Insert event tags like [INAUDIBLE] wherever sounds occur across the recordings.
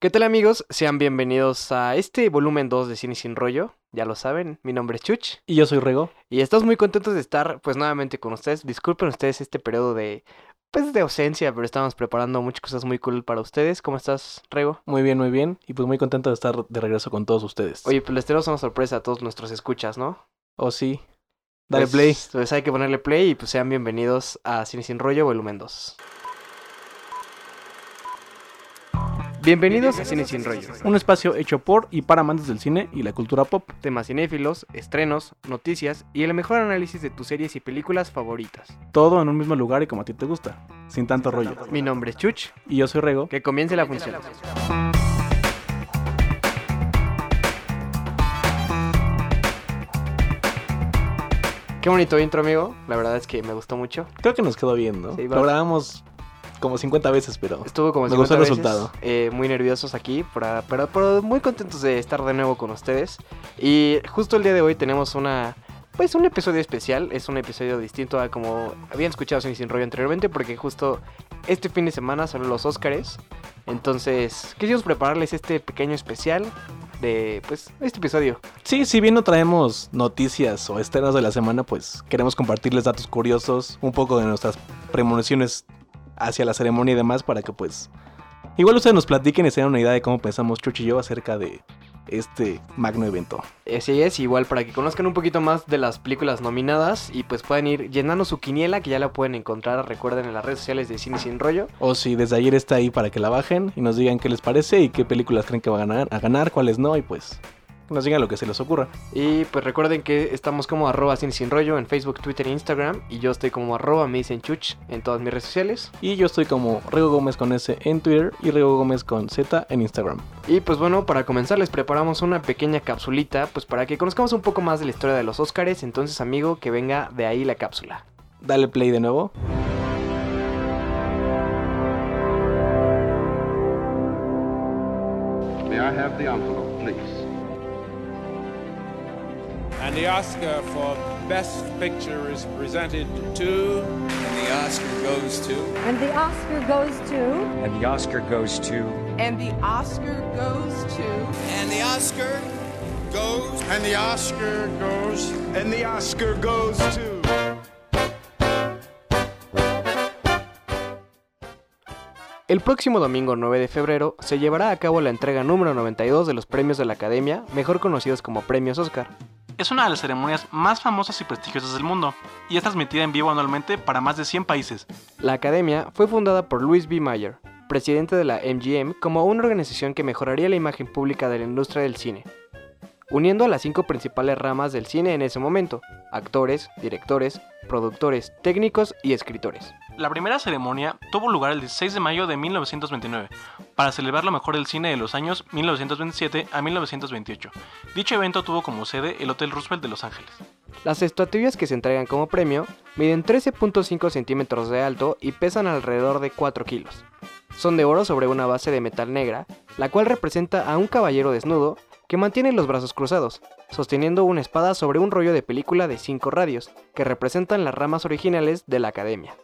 ¿Qué tal amigos? Sean bienvenidos a este volumen 2 de Cine Sin Rollo. Ya lo saben, mi nombre es Chuch Y yo soy Rego. y estamos muy contentos de estar pues nuevamente con ustedes. Disculpen ustedes este periodo de pues de ausencia, pero estamos preparando muchas cosas muy cool para ustedes. ¿Cómo estás, Rego? Muy bien, muy bien. Y pues muy contento de estar de regreso con todos ustedes. Oye, pues les tenemos una sorpresa a todos nuestros escuchas, ¿no? Oh, sí. Dale Pues, play. Pues hay que ponerle play y pues sean bienvenidos a Cine Sin Rollo volumen 2. Bienvenidos a Cine Sin Rollo. Un espacio hecho por y para amantes del cine y la cultura pop. temas cinéfilos, estrenos, noticias y el mejor análisis de tus series y películas favoritas. Todo en un mismo lugar y como a ti te gusta. Sin tanto rollo. Mi nombre es Chuch, Y yo soy Rego. que comience la función. Qué bonito intro, amigo. La verdad es que me gustó mucho. Creo que nos quedó bien, ¿no? Sí, Lo grabamos como 50 veces, pero... Estuvo como Me gustó 50 el veces, resultado. eh, muy nerviosos aquí, para- pero, pero muy contentos de estar de nuevo con ustedes. Y justo el día de hoy tenemos una, pues un episodio especial. Es un episodio distinto a como habían escuchado Sin Sin Rollo anteriormente, porque justo este fin de semana son los Óscares. Entonces, quisimos prepararles este pequeño especial de, pues, este episodio. Sí, si bien no traemos noticias o estrenos de la semana, pues queremos compartirles datos curiosos, un poco de nuestras premoniciones hacia la ceremonia y demás para que pues... Igual ustedes nos platiquen y se den una idea de cómo pensamos Chuchi y yo acerca de este magno evento. Así es, igual para que conozcan un poquito más de las películas nominadas y pues puedan ir llenando su quiniela, que ya la pueden encontrar, recuerden, en las redes sociales de Cine Sin Rollo. O si desde ayer está ahí para que la bajen y nos digan qué les parece y qué películas creen que va a ganar, a ganar cuáles no, y pues nos digan lo que se les ocurra. Y pues recuerden que estamos como arroba Cine Sin Rollo en Facebook, Twitter e Instagram. Y yo estoy como arroba me dicen chuch en todas mis redes sociales. Y yo estoy como Rego Gómez con S en Twitter y Rego Gómez con Z en Instagram. Y pues bueno, para comenzar les preparamos una pequeña capsulita, pues para que conozcamos un poco más de la historia de los Óscares. Entonces amigo, que venga de ahí la cápsula. Dale play de nuevo. May I have the envelope, And the Oscar for Best Picture is presented to. And the Oscar goes to. And the Oscar goes to. And the Oscar goes to. And the Oscar goes to. And the Oscar goes. And the Oscar goes. And the Oscar goes to. El próximo domingo 9 de febrero se llevará a cabo la entrega número 92 de los premios de la Academia, mejor conocidos como Premios Óscar. Es una de las ceremonias más famosas y prestigiosas del mundo, y es transmitida en vivo anualmente para más de 100 países. La Academia fue fundada por Louis B. Mayer, presidente de la MGM, como una organización que mejoraría la imagen pública de la industria del cine, uniendo a las cinco principales ramas del cine en ese momento, actores, directores, productores, técnicos y escritores. La primera ceremonia tuvo lugar el 16 de mayo de 1929, para celebrar lo mejor del cine de los años 1927 a 1928. Dicho evento tuvo como sede el Hotel Roosevelt de Los Ángeles. Las estatuillas que se entregan como premio miden 13.5 centímetros de alto y pesan alrededor de 4 kilos. Son de oro sobre una base de metal negra, la cual representa a un caballero desnudo que mantiene los brazos cruzados, sosteniendo una espada sobre un rollo de película de 5 radios, que representan las ramas originales de la academia.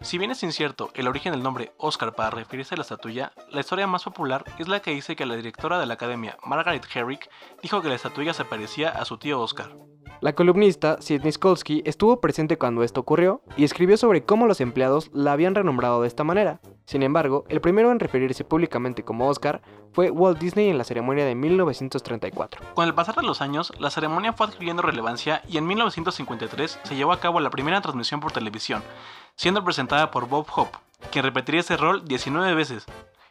Si bien es incierto el origen del nombre Oscar para referirse a la estatuilla, la historia más popular es la que dice que la directora de la academia, Margaret Herrick, dijo que la estatuilla se parecía a su tío Oscar. La columnista Sidney Skolsky estuvo presente cuando esto ocurrió y escribió sobre cómo los empleados la habían renombrado de esta manera. Sin embargo, el primero en referirse públicamente como Oscar fue Walt Disney en la ceremonia de 1934. Con el pasar de los años, la ceremonia fue adquiriendo relevancia y en 1953 se llevó a cabo la primera transmisión por televisión, siendo presentada por Bob Hope, quien repetiría ese rol 19 veces.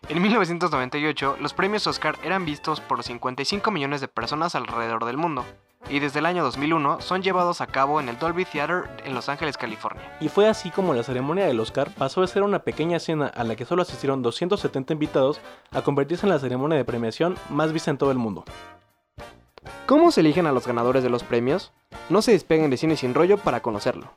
En 1998, los premios Oscar eran vistos por 55 millones de personas alrededor del mundo, y desde el año 2001 son llevados a cabo en el Dolby Theater en Los Ángeles, California. Y fue así como la ceremonia del Oscar pasó de ser una pequeña cena a la que solo asistieron 270 invitados a convertirse en la ceremonia de premiación más vista en todo el mundo. ¿Cómo se eligen a los ganadores de los premios? No se despeguen de Cine Sin Rollo para conocerlo.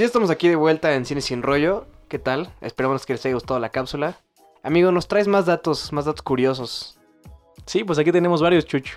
Pues ya estamos aquí de vuelta en Cine Sin Rollo. ¿Qué tal? Esperamos que les haya gustado la cápsula. Amigo, nos traes más datos, más datos curiosos. Sí, pues aquí tenemos varios, Chuch.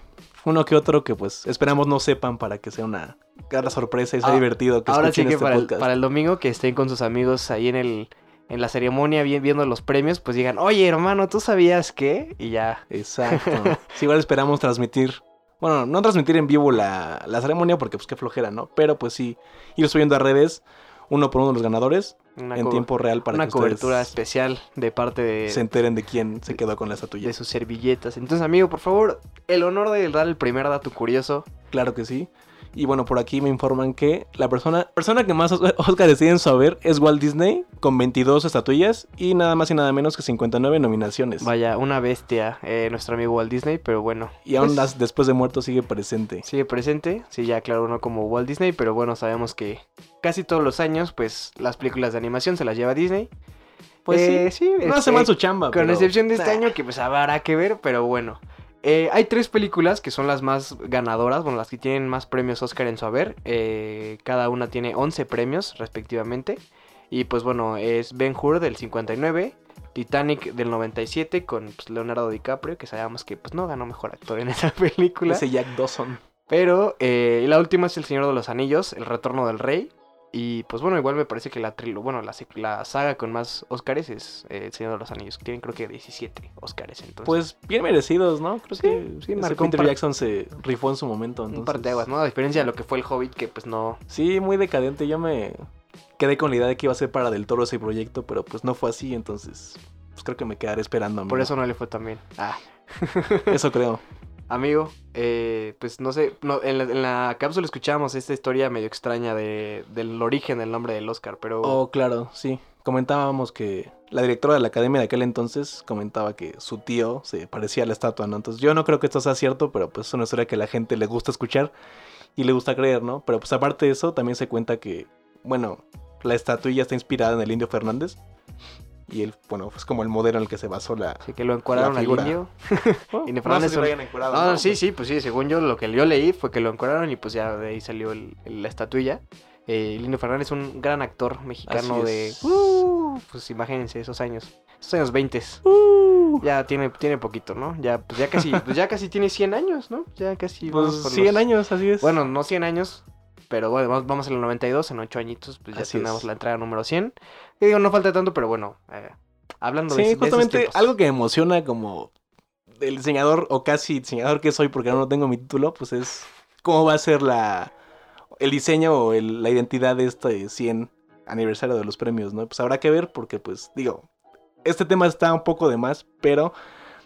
Uno que otro que pues esperamos no sepan para que sea una gran sorpresa y sea Ah, divertido que Ahora sí escuchen que este para el, podcast. para el domingo que estén con sus amigos ahí en el en la ceremonia vi- viendo los premios, pues digan, oye hermano, ¿tú sabías qué? Y ya. Exacto. [LAUGHS] sí, igual esperamos transmitir. Bueno, no transmitir en vivo la, la ceremonia porque pues qué flojera, ¿no? Pero pues sí, ir subiendo a redes uno por uno de los ganadores Una, en tiempo real para una que cobertura especial de parte de, se enteren de quién se quedó con la estatuilla. de sus servilletas. Entonces, amigo, por favor, el honor de dar el primer dato curioso. Claro que sí. Y bueno, por aquí me informan que la persona, persona que más Os- Oscars tiene en su haber es Walt Disney, con 22 estatuillas y nada más y nada menos que 59 nominaciones. Vaya, una bestia, eh, nuestro amigo Walt Disney, pero bueno. Y aún pues, después de muerto sigue presente. Sigue presente, sí, ya claro, no como Walt Disney, pero bueno, sabemos que casi todos los años, pues, las películas de animación se las lleva Disney. Pues Eh, sí, No hace este, mal su chamba. Con pero- excepción de este Nah. [LAUGHS] año, que pues habrá que ver, pero bueno. Eh, hay tres películas que son las más ganadoras, bueno, las que tienen más premios Oscar en su haber. Eh, cada una tiene 11 premios, respectivamente. Y pues bueno, es Ben Hur del 59, Titanic del 97 con pues, Leonardo DiCaprio, que sabemos que pues no ganó mejor actor en [LAUGHS] esa película. Ese Jack Dawson. Pero eh, la última es El Señor de los Anillos, El Retorno del Rey. Y pues bueno, igual me parece que la trilo, bueno, la, la saga con más Oscars es eh, El Señor de los Anillos, que tienen creo que 17 Oscars. Entonces, Pues bien merecidos, ¿no? Creo Sí, que sí, marcó Peter Jackson se rifó en su momento. un par de aguas, ¿no? A diferencia de lo que fue El Hobbit, que pues no. Sí, muy decadente. Yo me quedé con la idea de que iba a ser para Del Toro ese proyecto, pero pues no fue así, entonces pues creo que me quedaré esperando. Por amigo. eso no le fue tan bien. Ah. [LAUGHS] Eso creo. Amigo, eh, pues no sé, no, en, la, cápsula escuchábamos esta historia medio extraña de, del origen del nombre del Oscar, pero... Oh, claro, sí. Comentábamos que la directora de la academia de aquel entonces comentaba que su tío se parecía a la estatua, ¿no? Entonces yo no creo que esto sea cierto, pero pues es una historia que a la gente le gusta escuchar y le gusta creer, ¿no? Pero pues aparte de eso, también se cuenta que, bueno, la estatuilla está inspirada en el Indio Fernández. Y él, bueno, es como el modelo en el que se basó la... Así que lo encuadraron al indio. [LAUGHS] Oh, Indio no sé si lo hayan encuadrado, No, ¿no? sí, sí, pues sí, según yo lo que yo leí fue que lo encuadraron y pues ya de ahí salió el- el- la estatuilla. Eh, Lino Fernández es un gran actor mexicano de... Uh, pues imagínense esos años, esos años 20. Uh, Ya tiene, tiene poquito, ¿no? Ya, pues ya casi, pues ya casi tiene 100 años, ¿no? Ya casi... pues vamos por 100 los- años, así es. Bueno, no 100 años, pero bueno, vamos, vamos en el 92, en 8 añitos, pues ya Así tenemos es. la entrada número 100. Y digo, no falta tanto, pero bueno, eh, hablando de, Sí, de esos justamente algo que me emociona como el diseñador o casi diseñador que soy porque aún no tengo mi título, pues es cómo va a ser la el diseño o el- la identidad de este 100 aniversario de los premios, ¿no? Pues habrá que ver porque pues digo, este tema está un poco de más, pero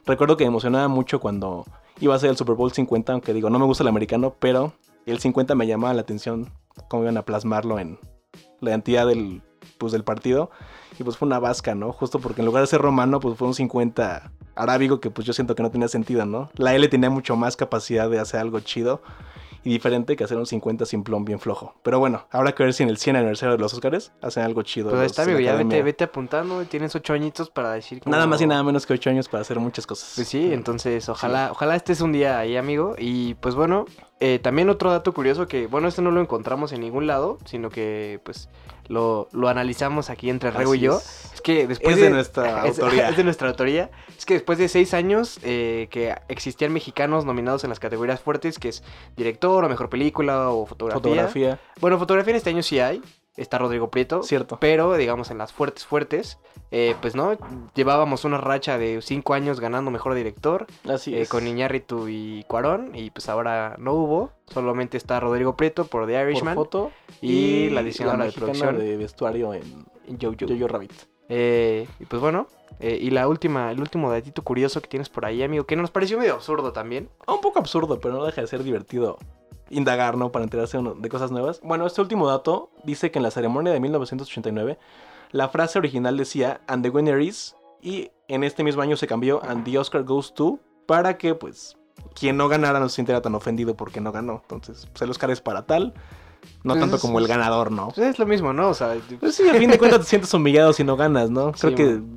recuerdo que me emocionaba mucho cuando iba a ser el Super Bowl 50, aunque digo, no me gusta el americano, pero el 50 me llamaba la atención cómo iban a plasmarlo en la identidad del pues del partido y pues fue una vasca, ¿no? Justo porque en lugar de ser romano, pues fue un 50 arábigo que pues yo siento que no tenía sentido, ¿no? La L tenía mucho más capacidad de hacer algo chido y diferente que hacer un 50 simplón bien flojo. Pero bueno, habrá que ver si en el 100 aniversario de los Oscars hacen algo chido. Pues ahí los está, amigo, ya vete, vete apuntando, tienes 8 añitos para decir... Nada cómo- más y nada menos que 8 años para hacer muchas cosas. Pues sí, entonces ojalá, ojalá estés un día ahí, amigo. Y pues bueno, eh, también otro dato curioso que, bueno, este no lo encontramos en ningún lado, sino que pues lo, lo analizamos aquí entre Rego y yo. es. Es que después Es de nuestra [LAUGHS] es- autoría. Es de nuestra autoría. Es que después de seis años eh, que existían mexicanos nominados en las categorías fuertes, que es director o mejor película o fotografía. Fotografía, Bueno, fotografía en este año sí hay. Está Rodrigo Prieto. cierto. Pero, digamos, en las fuertes, fuertes, eh, pues no, llevábamos una racha de cinco años ganando mejor director. Así eh, es. con Iñárritu y Cuarón. Y pues ahora no hubo. Solamente está Rodrigo Prieto por The por Irishman. foto y la diseñadora de producción. de vestuario en Jojo. Jojo Rabbit. Eh, y pues bueno. eh, y la última, el último datito curioso que tienes por ahí, amigo, que nos pareció medio absurdo también. Ah, Un poco absurdo, pero no deja de ser divertido indagar, ¿no? Para enterarse de cosas nuevas. Bueno, este último dato dice que en la ceremonia de 1989, la frase original decía, and the winner is, y en este mismo año se cambió, and the Oscar goes to, para que, pues, quien no ganara no se sintiera tan ofendido porque no ganó. Entonces, pues, el Oscar es para tal, no Pues tanto es- como el ganador, ¿no? Pues es lo mismo, ¿no? O sea, [LAUGHS] Pues sí, a fin de cuentas te sientes humillado si no ganas, ¿no? Creo Sí,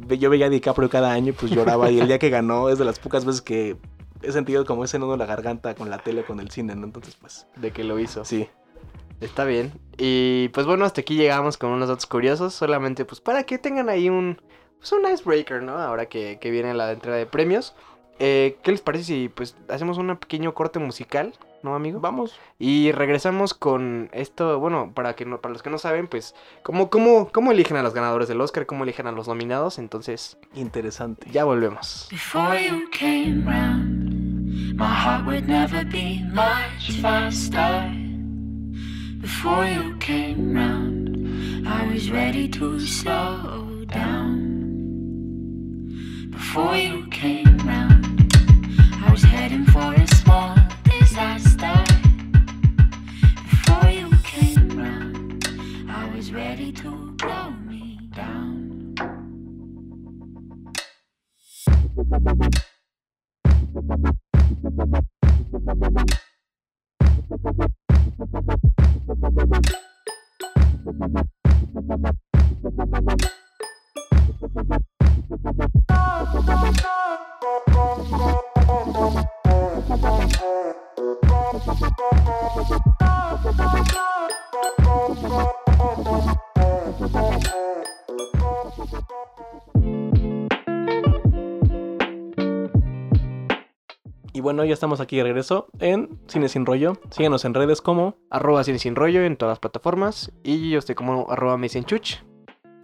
que yo veía a DiCaprio cada año y pues lloraba y el día que ganó es de las pocas veces que he sentido como ese nudo en la garganta con la tele con el cine, ¿no? Entonces, pues, de que lo hizo. sí. Está bien. Y pues bueno, hasta aquí llegamos con unos datos curiosos. Solamente pues para que tengan ahí un, pues, un icebreaker, ¿no? Ahora que, que viene la entrega de premios. Eh, ¿Qué les parece si pues hacemos un pequeño corte musical, no, amigo? Vamos. Y regresamos con esto, bueno, para que no, para los que no saben, pues, ¿cómo, cómo, cómo eligen a los ganadores del Oscar? ¿Cómo eligen a los nominados? Entonces, Interesante. ya volvemos. Before you came round, my heart would never beat much faster. Before you came round, I was ready to slow down. Before you came round, I was heading Y bueno, ya estamos aquí de regreso en Cine Sin Rollo. Síguenos en redes como. Arroba Cine Sin Rollo en todas las plataformas. Y yo estoy como arroba chuch.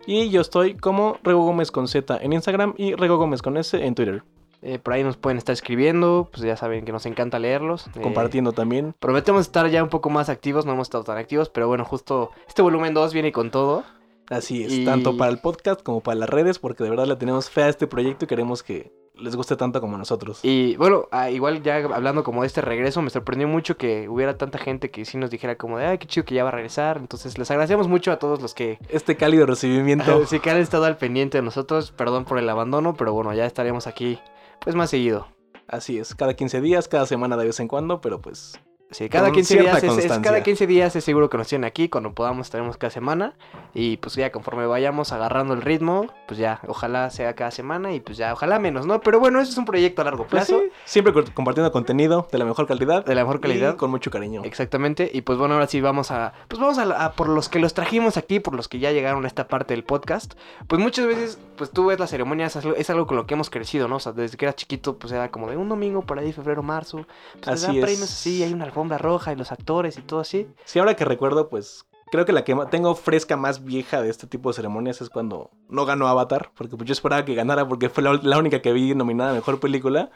Y yo estoy como Rego Gómez con Z en Instagram y Rego Gómez con S en Twitter. Eh, por ahí nos pueden estar escribiendo, pues ya saben que nos encanta leerlos. Eh, Compartiendo también. Prometemos estar ya un poco más activos, no hemos estado tan activos, pero bueno, justo este volumen 2 viene con todo. Así es, y- tanto para el podcast como para las redes, porque de verdad le tenemos fe a este proyecto y queremos que les guste tanto como nosotros. Y bueno, ah, igual ya hablando como de este regreso, me sorprendió mucho que hubiera tanta gente que sí nos dijera como de, ay, qué chido que ya va a regresar. Entonces les agradecemos mucho a todos los que Este cálido recibimiento. [LAUGHS] sí que han estado al pendiente de nosotros. Perdón por el abandono, pero bueno, ya estaremos aquí pues más seguido. Así es, cada 15 días, cada semana de vez en cuando, pero pues Sí, cada Con 15 cierta días es, es- cada 15 días es seguro que nos tienen aquí, cuando podamos estaremos cada semana y pues ya conforme vayamos agarrando el ritmo, pues ya ojalá sea cada semana y pues ya ojalá menos, ¿no? Pero bueno, eso es un proyecto a largo Pues plazo. sí, siempre co- compartiendo contenido de la mejor calidad. De la mejor calidad. y con mucho cariño. Exactamente, y pues bueno, ahora sí vamos a, pues vamos a, la- a por los que los trajimos aquí, por los que ya llegaron a esta parte del podcast, pues muchas veces, pues tú ves las ceremonias, es algo, es algo con lo que hemos crecido, ¿no? O sea, desde que eras chiquito, pues era como de un domingo por ahí, febrero, marzo, pues Así dan es. premios así, hay una alfombra roja y los actores y todo así. Sí, ahora que recuerdo, pues creo que la que tengo fresca más vieja de este tipo de ceremonias es cuando no ganó Avatar, porque pues yo esperaba que ganara porque fue la, única que vi nominada a Mejor Película.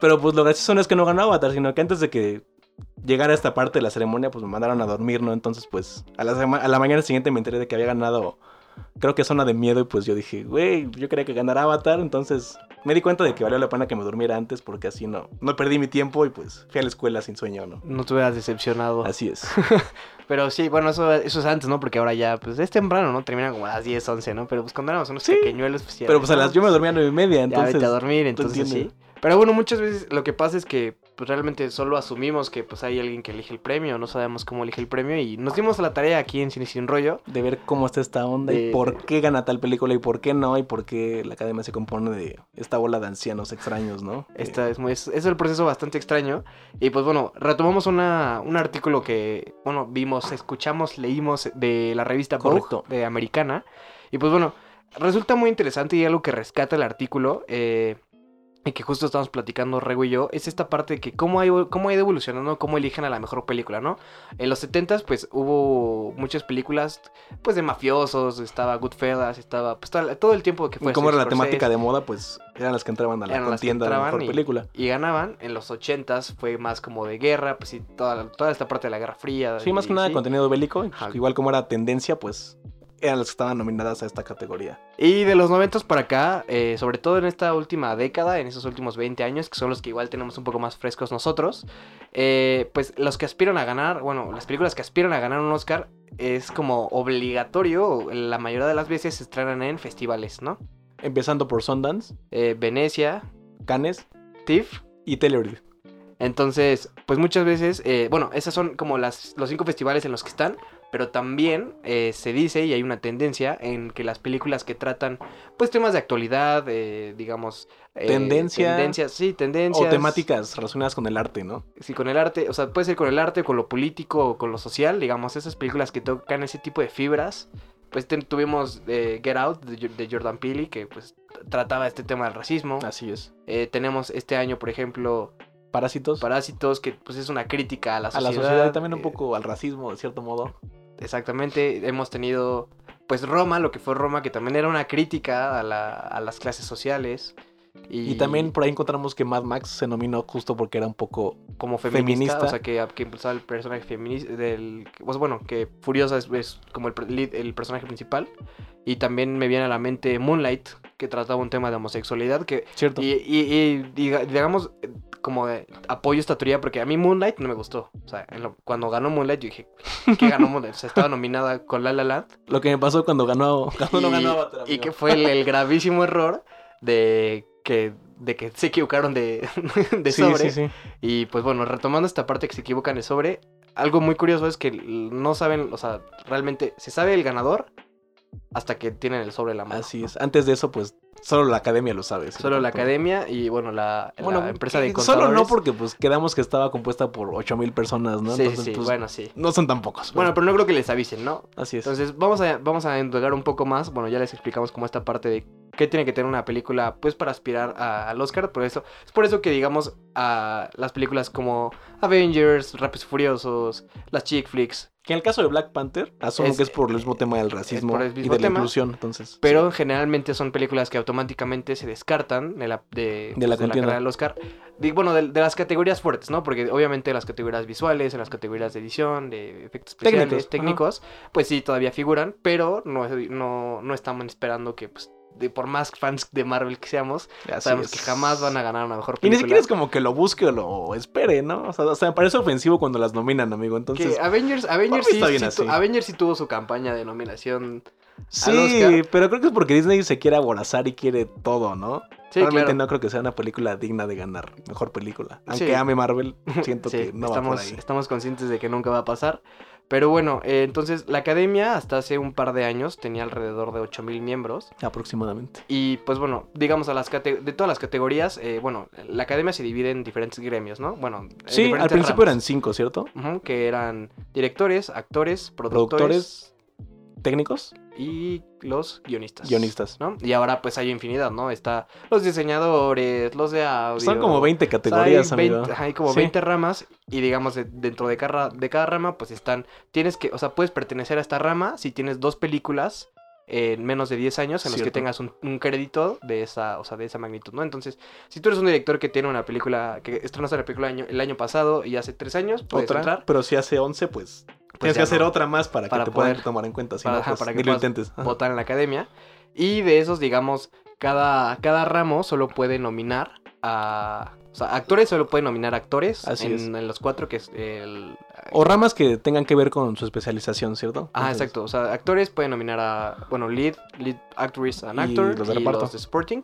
Pero pues lo gracioso no es que no ganó Avatar, sino que antes de que llegara esta parte de la ceremonia, pues me mandaron a dormir, ¿no? Entonces pues a la, a la mañana siguiente me enteré de que había ganado, creo que Zona de Miedo, y pues yo dije, güey, yo quería que ganara Avatar, entonces me di cuenta de que valió la pena que me durmiera antes porque así no, no perdí mi tiempo y pues fui a la escuela sin sueño, ¿no? No te hubieras decepcionado. Así es. [LAUGHS] Pero sí, bueno, eso, eso es antes, ¿no? Porque ahora ya, pues es temprano, ¿no? Termina como a las 10, 11, ¿no? Pero pues cuando éramos unos Sí. pequeñuelos, pues ya. Pero pues a las yo me dormía a nueve y media, Ya entonces. vete a dormir, entonces sí. Pero bueno, muchas veces lo que pasa es que pues realmente solo asumimos que pues hay alguien que elige el premio, no sabemos cómo elige el premio y nos dimos a la tarea aquí en Cine Sin Rollo. De ver cómo está esta onda De- y por qué gana tal película y por qué no, y por qué la academia se compone de esta bola de ancianos extraños, ¿no? Esta es, muy, es, es el proceso bastante extraño. Y pues bueno, retomamos una, un artículo que, bueno, vimos, escuchamos, leímos de la revista Vogue, Correcto. de Americana. Y pues bueno, resulta muy interesante y algo que rescata el artículo, eh, y que justo estamos platicando Rego y yo, es esta parte de que cómo ha, ido- cómo ha ido evolucionando, cómo eligen a la mejor película, ¿no? En los 70s, pues hubo muchas películas, pues de mafiosos, estaba Goodfellas, estaba, pues todo, el tiempo que fue Y como era la Scorsese. temática de moda, pues eran las que entraban a la contienda de la mejor y- película. Y ganaban. En los 80s fue más como de guerra, pues sí, toda, toda esta parte de la Guerra Fría. Sí, más y que nada sí. contenido bélico, y, Ajá. igual como era tendencia, pues eran las que estaban nominadas a esta categoría. Y de los 90 para acá, eh, sobre todo en esta última década, en esos últimos 20 años, que son los que igual tenemos un poco más frescos nosotros, eh, pues los que aspiran a ganar, bueno, las películas que aspiran a ganar un Oscar es como obligatorio, la mayoría de las veces se estrenan en festivales, ¿no? Empezando por Sundance, Eh, Venecia, Cannes TIFF, y Telluride. Entonces, pues muchas veces, eh, bueno, esas son como las, los cinco festivales en los que están, pero también eh, se dice y hay una tendencia en que las películas que tratan, pues temas de actualidad, eh, digamos... eh, Tendencia. Tendencias, sí, tendencias. O temáticas relacionadas con el arte, ¿no? Sí, con el arte, o sea, puede ser con el arte, con lo político, o con lo social, digamos, esas películas que tocan ese tipo de fibras, pues ten- tuvimos eh, Get Out de, Jo- de Jordan Peele, que pues trataba este tema del racismo. Así es. Tenemos este año, por ejemplo, Parásitos. Parásitos, que pues es una crítica a la a sociedad. la sociedad y también un eh, poco al racismo, de cierto modo. Exactamente, hemos tenido pues Roma, lo que fue Roma, que también era una crítica a, la- a las clases sociales. Y, Y también por ahí encontramos que Mad Max se nominó justo porque era un poco... como feminista, feminista. o sea, que, que impulsaba el personaje feminista del... Pues bueno, que Furiosa es, es como el, el personaje principal. Y también me viene a la mente Moonlight, que trataba un tema de homosexualidad, que... Cierto. Y, y, y diga- digamos, eh, como de apoyo esta teoría, porque a mí Moonlight no me gustó. O sea, lo- cuando ganó Moonlight, yo dije, ¿qué ganó Moonlight? O sea, estaba nominada con La La Land. Lo que me pasó cuando ganó... Cuando no y, ganó Avatar, y que fue el, el gravísimo error de que, de que se equivocaron de, [LAUGHS] de Sí, sobre. sí, sí. Y pues bueno, retomando esta parte que se equivocan de sobre, algo muy curioso es que no saben, o sea, realmente se sabe el ganador hasta que tienen el sobre la mano. Así es. Antes de eso, pues, solo la academia lo sabe. ¿sí? Solo la academia y bueno, la, empresa de contadores. Solo no porque, pues, quedamos que estaba compuesta por 8000 personas, ¿no? Sí, Entonces, sí, pues, bueno, sí. No son tan pocos. Bueno, pero no creo que les avisen, ¿no? Así es. Entonces, vamos a, vamos a indagar un poco más. Bueno, ya les explicamos como esta parte de qué tiene que tener una película, pues, para aspirar a- al Oscar. Por eso, es por eso que, digamos, a las películas como Avengers, Rápidos Furiosos, las chick flicks, Que en el caso de Black Panther, asumo Es- que es por el mismo tema del racismo y de la inclusión, entonces. pero sí. generalmente son películas que automáticamente se descartan de la, de, De la pues, contienda. carrera del Oscar. Bueno, de, de las categorías fuertes, ¿no? Porque obviamente las categorías visuales, en las categorías de edición, de efectos especiales, Técnicos, técnicos, pues sí, todavía figuran, pero no, no, no estamos esperando que, pues, de, por más fans de Marvel que seamos, Así sabemos es. que jamás van a ganar una mejor Y ni película. siquiera es como que lo busque o lo espere, ¿no? O sea, o sea, me parece ofensivo cuando las nominan, amigo. Entonces, que Avengers, Avengers, sí, tu- Avengers sí tuvo su campaña de nominación. Sí, pero creo que es porque Disney se quiere aborazar y quiere todo, ¿no? Sí, Realmente claro. no creo que sea una película digna de ganar mejor película. Aunque Sí. ame Marvel, [LAUGHS] siento Sí, que no va por estamos, ahí. estamos conscientes de que nunca va a pasar. Pero bueno, eh, entonces la academia hasta hace un par de años tenía alrededor de 8000 miembros. Aproximadamente. Y pues bueno, digamos a las de todas las categorías, eh, bueno, la academia se divide en diferentes gremios, ¿no? Bueno, en Sí, al principio eran cinco, ¿cierto? Que eran directores, actores, productores, Productores, técnicos, y los guionistas. guionistas. ¿no? Y ahora pues hay infinidad, ¿no? Está los diseñadores, los de audio. Son como 20 O sea, categorías, hay, amigo. 20 ajá, hay como Sí. 20 ramas y digamos de- dentro de cada, de cada rama pues están, tienes que, o sea, puedes pertenecer a esta rama si tienes dos películas en menos de 10 años en los que Cierto. tengas un, un crédito de esa, o sea, de esa magnitud, ¿no? Entonces, si tú eres un director que tiene una película, que estrenaste la película año- el año pasado y hace 3 años, puedes Otra, entrar pero si hace 11, pues, tienes ya que hacer no. otra más para, Para que te puedan poder- tomar en cuenta. Si para- no, pues, para que lo intentes. Votar en la academia. Y de esos, digamos, cada, cada ramo solo puede nominar a... O sea, actores solo pueden nominar actores Así en, es. en los cuatro que es el... O ramas que tengan que ver con su especialización, ¿cierto? Ah, Entonces, exacto. O sea, actores pueden nominar a, bueno, lead, lead actress and Y actor los de y reparto. los de supporting.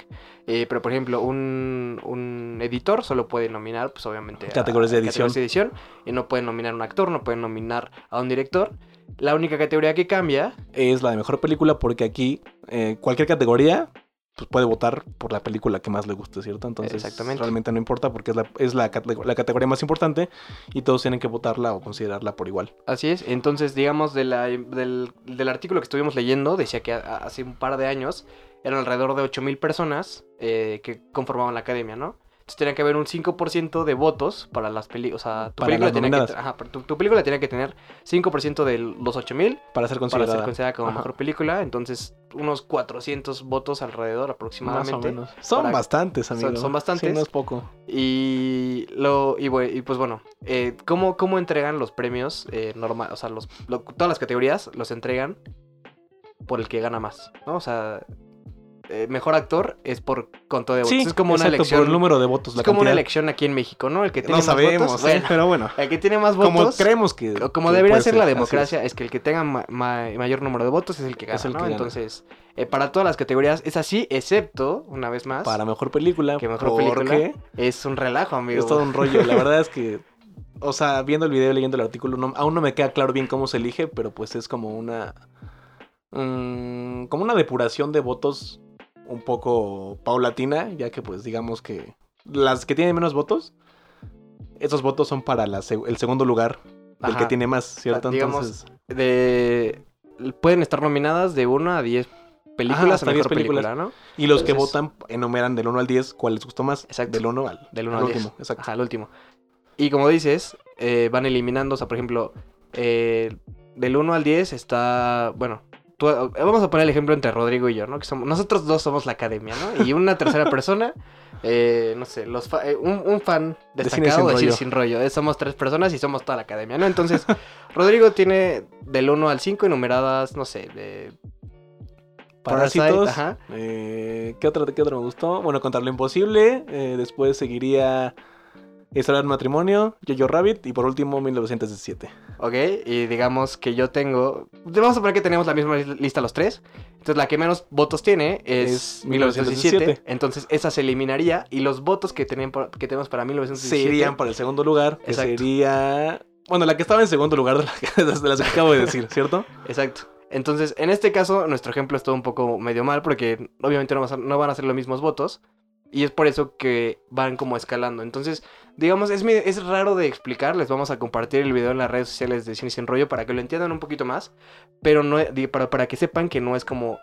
Eh, pero, por ejemplo, un, un editor solo puede nominar, pues, obviamente, a- Categorías de edición. categorías de edición. Y no pueden nominar a un actor, no pueden nominar a un director. La única categoría que cambia Es la de mejor película porque aquí eh, cualquier categoría pues, puede votar por la película que más le guste, ¿cierto? Entonces Exactamente. realmente no importa porque es, la, es la, la categoría más importante y todos tienen que votarla o considerarla por igual. Así es, entonces digamos de la- del, del artículo que estuvimos leyendo, decía que hace un par de años eran alrededor de 8.000 personas eh, que conformaban la academia, ¿no? Entonces tenía que haber un 5% de votos para las películas, o sea, tu Para película, tenía que, ajá, tu, tu película tenía que tener 5% de los 8.000 Para para ser considerada. ser considerada como Ajá. mejor película, entonces unos 400 votos alrededor Más o aproximadamente. menos. Son para- bastantes, amigo. son bastantes. Sí, no es poco. Y lo y, pues bueno, eh, ¿cómo, ¿cómo entregan los premios eh, normal? O sea, los, lo- todas las categorías los entregan por el que gana más, ¿no? O sea, eh, mejor actor es por conto de votos. Sí, es como una elección. por el número de votos. es la como una elección aquí en México, ¿no? El que tiene No más sabemos, votos. ¿eh? bueno, pero bueno. el que tiene más votos. Como creemos que. Como que debería ser la democracia, es. es. que el que tenga ma- ma- mayor número de votos es el que gana, Es el ¿no? que gana. Entonces, eh, para todas las categorías es así, excepto, una vez más, Para mejor película. que mejor porque película es un relajo, amigo. Es todo un rollo. La [LAUGHS] verdad es que. O sea, viendo el video y leyendo el artículo, no- aún no me queda claro bien cómo se elige, pero pues es como una. mm, como una depuración de votos un poco paulatina, ya que pues digamos que las que tienen menos votos, esos votos son para la seg- el segundo lugar Ajá. que tiene más, ¿cierto? digamos, Entonces, de pueden estar nominadas de 1 a 10 películas Ajá, a hasta mejor 10 películas. película, ¿no? Y los que Entonces- votan enumeran del 1 al 10 cuál les gustó más. Exacto. Del 1 al, Del 1 al al 10. último. Exacto. Ajá, al último. Y como dices, eh, van eliminando, o sea, por ejemplo, eh, del 1 al 10 está, bueno, tú- eh, vamos a poner el ejemplo entre Rodrigo y yo, ¿no? Que somos, nosotros dos somos la academia, ¿no? Y una tercera persona, eh, no sé, los fa- eh, un, un fan De cine destacado sin de cine rollo. sin rollo. Eh, somos tres personas y somos toda la academia, ¿no? Entonces, Rodrigo tiene del 1 al 5 enumeradas, no sé, de... Parásitos. ajá. ¿qué, otro, ¿Qué otro me gustó? Bueno, Contar lo Imposible. después seguiría Historia del Matrimonio, Jojo Rabbit. Y por último, 1917. Ok, y digamos que yo tengo. Vamos a poner que tenemos la misma lis- lista los tres. Entonces la que menos votos tiene es, Es 1917. 1917. Entonces esa se eliminaría. Y los votos que, tenemos para 1917 Serían para el segundo lugar. Que Exacto. sería. Bueno, la que estaba en segundo lugar de, la [LAUGHS] de las que acabo de decir, ¿cierto? Exacto. Entonces, en este caso, nuestro ejemplo es todo un poco medio mal. Porque obviamente no van a ser los mismos votos. Y es por eso que van como escalando. Entonces, digamos, es, es raro de explicar. Les vamos a compartir el video en las redes sociales de Cine Sin Rollo para que lo entiendan un poquito más. Pero no, para, para que sepan que no es como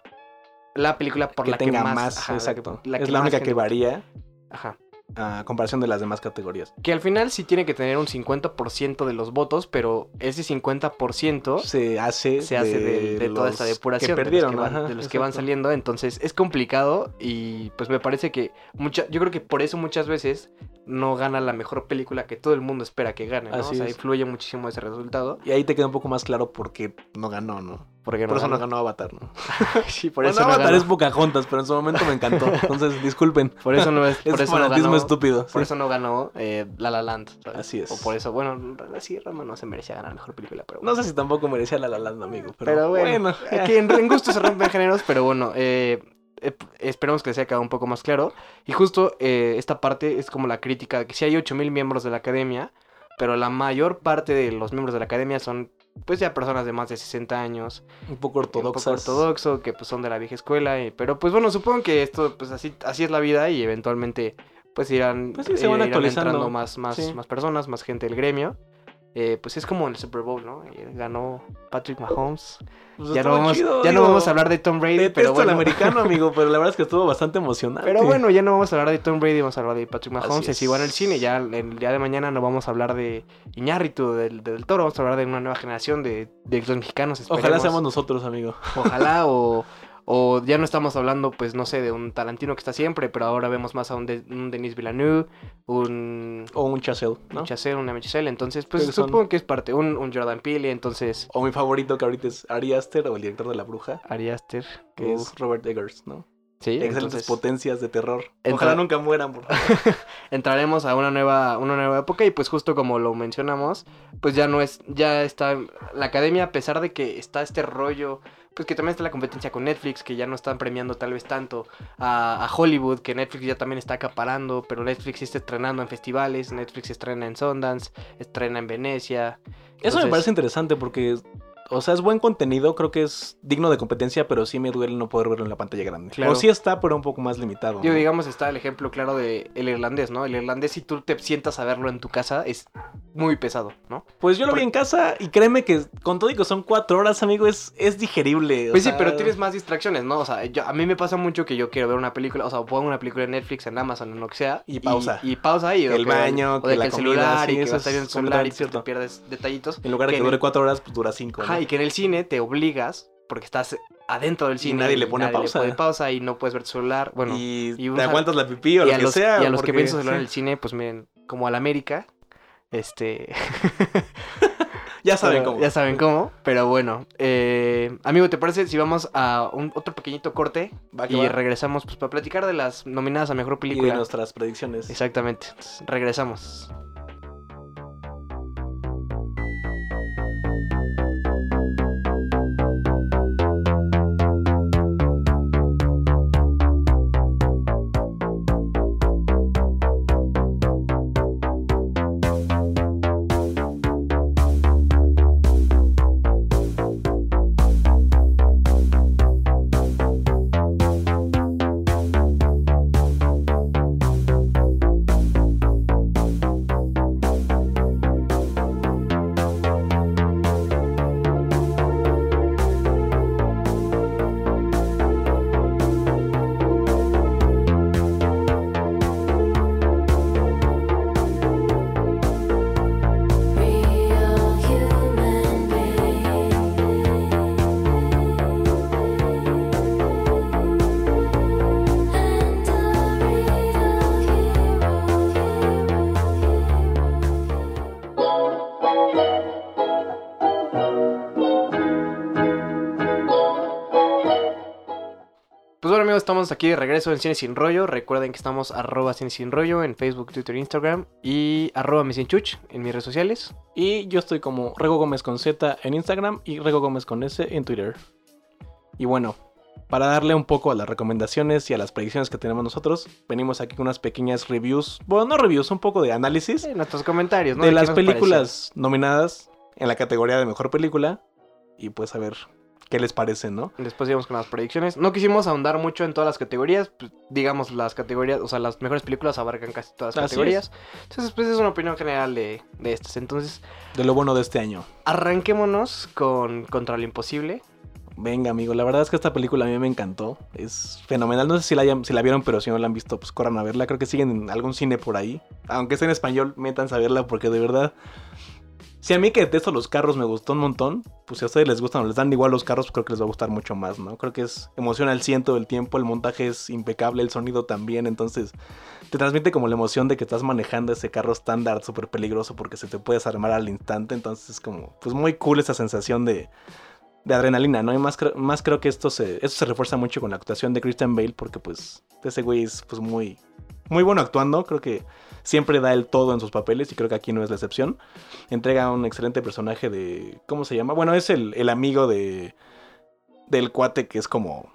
la película por que la tenga que más. más. ajá, la que- exacto. la es la única gente que varía Ajá. A comparación de las demás categorías. Que al final sí tiene que tener un 50% de los votos, pero ese 50% Se hace, se hace de, de toda esta depuración. Que de los que van, ajá, de los que van exacto. saliendo. Entonces es complicado y pues me parece que mucha, yo creo que por eso muchas veces no gana la mejor película que todo el mundo espera que gane. ¿no? Así o sea, es. influye muchísimo ese resultado. Y ahí te queda un poco más claro por qué no ganó, ¿no? Porque Por eso no gana. ganó Avatar, ¿no? [LAUGHS] sí, por Bueno, eso no Avatar ganó. es Pocahontas, pero en su momento me encantó. Entonces, [LAUGHS] disculpen. Por eso no es, [LAUGHS] Es por eso no fanatismo ganó, estúpido. Por sí. eso no ganó eh, La La Land. ¿sabes? Así es. O por eso, bueno, sí, Rama no se merecía ganar mejor película, pero No sé si tampoco merecía la La Land, amigo. Pero, Pero bueno, bueno, aquí en, en gusto se rompen géneros, pero bueno, eh, eh, esperemos que les haya quedado un poco más claro. Y justo eh, esta parte es como la crítica, que sí hay 8000 miembros de la academia, pero la mayor parte de los miembros de la academia son pues ya personas de más de 60 años, un poco un poco ortodoxas. ortodoxo, que pues son de la vieja escuela, y- pero pues bueno, supongo que esto pues así, así es la vida y eventualmente pues irán, Pues sí, se van irán actualizando. entrando más, más, Sí. más personas, más gente del gremio. Eh, pues es como en el Super Bowl, ¿no? Eh, Ganó Patrick Mahomes. Pues Ya, no vamos, chido, ya no vamos a hablar de Tom Brady, Detesto pero al bueno. americano, amigo, [LAUGHS] pero la verdad es que estuvo bastante emocionante. Pero bueno, ya no vamos a hablar de Tom Brady, vamos a hablar de Patrick Así Mahomes. Es igual en el cine, ya el día de mañana no vamos a hablar de Iñárritu, del, del Toro, vamos a hablar de una nueva generación de, de los mexicanos. Ojalá esperemos. seamos nosotros, amigo. Ojalá, o, [LAUGHS] o ya no estamos hablando, pues no sé, de un Tarantino que está siempre, pero ahora vemos más a un, de- un Denis Villeneuve, un, O un Chazelle, ¿no? un Chazelle, un Emmett Chazelle, entonces, pues son- supongo que es parte, un, un Jordan Peele, entonces, O mi favorito que ahorita es Ari Aster o el director de La Bruja, Ari Aster, que es Robert Eggers, ¿no? sí, Excelentes entonces, potencias de terror. Entra- Ojalá nunca mueran, por favor. [LAUGHS] entraremos a una nueva, una nueva época y pues justo como lo mencionamos, pues ya no es, ya está la academia, a pesar de que está este rollo, pues que también está la competencia con Netflix, que ya no están premiando tal vez tanto a, a Hollywood, que Netflix ya también está acaparando, pero Netflix sí está estrenando en festivales, Netflix estrena en Sundance, estrena en Venecia. Eso me parece interesante porque, o sea, es buen contenido, creo que es digno de competencia, pero sí me duele no poder verlo en la pantalla grande. Claro. O sí está, pero un poco más limitado. Yo ¿no? digamos está el ejemplo claro de el irlandés, ¿no? El irlandés si tú te sientas a verlo en tu casa es muy pesado, ¿no? Pues yo lo vi en casa y créeme que con todo y que son cuatro horas, amigo, es, es digerible. o Pues sí, sea, pero tienes más distracciones, ¿no? O sea, yo, a mí me pasa mucho que yo quiero ver una película, o sea, pongo una película en Netflix, en Amazon, en lo que sea. Y pausa. Y, pausa y... o El que- baño, o que de que el comida, celular sí, y que eso vas a estar en el es celular y te cierto. pierdes detallitos. En lugar de que dure el- cuatro horas, pues dura cinco. Y que en el cine te obligas, porque estás adentro del cine. nadie le pone pausa. pone pausa y no puedes ver tu celular. Bueno, y, y te aguantas la pipí o y lo que los, sea. y a los que porque- ven su celular en el cine, pues miren, como al América, este... [LAUGHS] Ya saben Pero cómo. Ya saben cómo, pero bueno. eh, amigo, ¿te parece si vamos a un otro pequeñito corte Va que y va. regresamos pues, para platicar de las nominadas a mejor Y de película? nuestras predicciones. Exactamente. Entonces, regresamos. Estamos aquí de regreso en Cine Sin Rollo. Recuerden que estamos arroba Cine Sin Rollo en Facebook, Twitter, Instagram y arroba Chuch en mis redes sociales. Y yo estoy como Rego Gómez con Z en Instagram y Rego Gómez con S en Twitter. Y bueno, para darle un poco a las recomendaciones y a las predicciones que tenemos nosotros, venimos aquí con unas pequeñas reviews, bueno, no reviews, un poco de análisis En nuestros comentarios, ¿no? de qué las películas nominadas en la categoría de mejor película y pues a ver qué les parece, ¿no? Después íbamos con las predicciones. No quisimos ahondar mucho en todas las categorías. pues, digamos, las categorías, o sea, las mejores películas abarcan casi todas las Así categorías. Entonces, pues es una opinión general de, de estas. Entonces, De lo bueno de este año. arranquémonos con Contra lo Imposible. Venga, amigo, la verdad es que esta película a mí me encantó. Es fenomenal. No sé si la, hayan- si la vieron, pero si no la han visto, pues corran a verla. Creo que siguen en algún cine por ahí. Aunque esté en español, métanse a verla porque de verdad. Si a mí que detesto los carros me gustó un montón, pues si a ustedes les gustan o les dan igual los carros, pues creo que les va a gustar mucho más, ¿no? Creo que es emoción al ciento del tiempo, el montaje es impecable, el sonido también, entonces te transmite como la emoción de que estás manejando ese carro estándar súper peligroso porque se te puede desarmar al instante, entonces es como, pues muy cool esa sensación de, de adrenalina, ¿no? Y más, más creo que esto se, esto se refuerza mucho con la actuación de Christian Bale porque pues ese güey es pues muy, muy bueno actuando, creo que siempre da el todo en sus papeles y creo que aquí no es la excepción. Entrega un excelente personaje de, ¿cómo se llama? Bueno, es el, el amigo de, del cuate que es como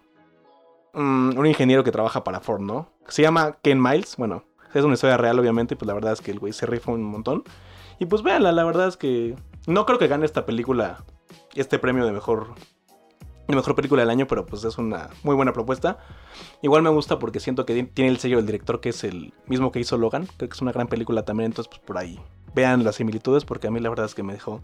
mm, un ingeniero que trabaja para Ford, ¿no? Se llama Ken Miles, bueno, es una historia real obviamente, pues la verdad es que el güey se rifa un montón. Y pues véanla, la verdad es que no creo que gane esta película este premio de mejor de mejor película del año, pero pues es una muy buena propuesta. Igual me gusta porque siento que tiene el sello del director que es el mismo que hizo Logan, creo que es una gran película también, entonces pues por ahí vean las similitudes porque a mí la verdad es que me dejó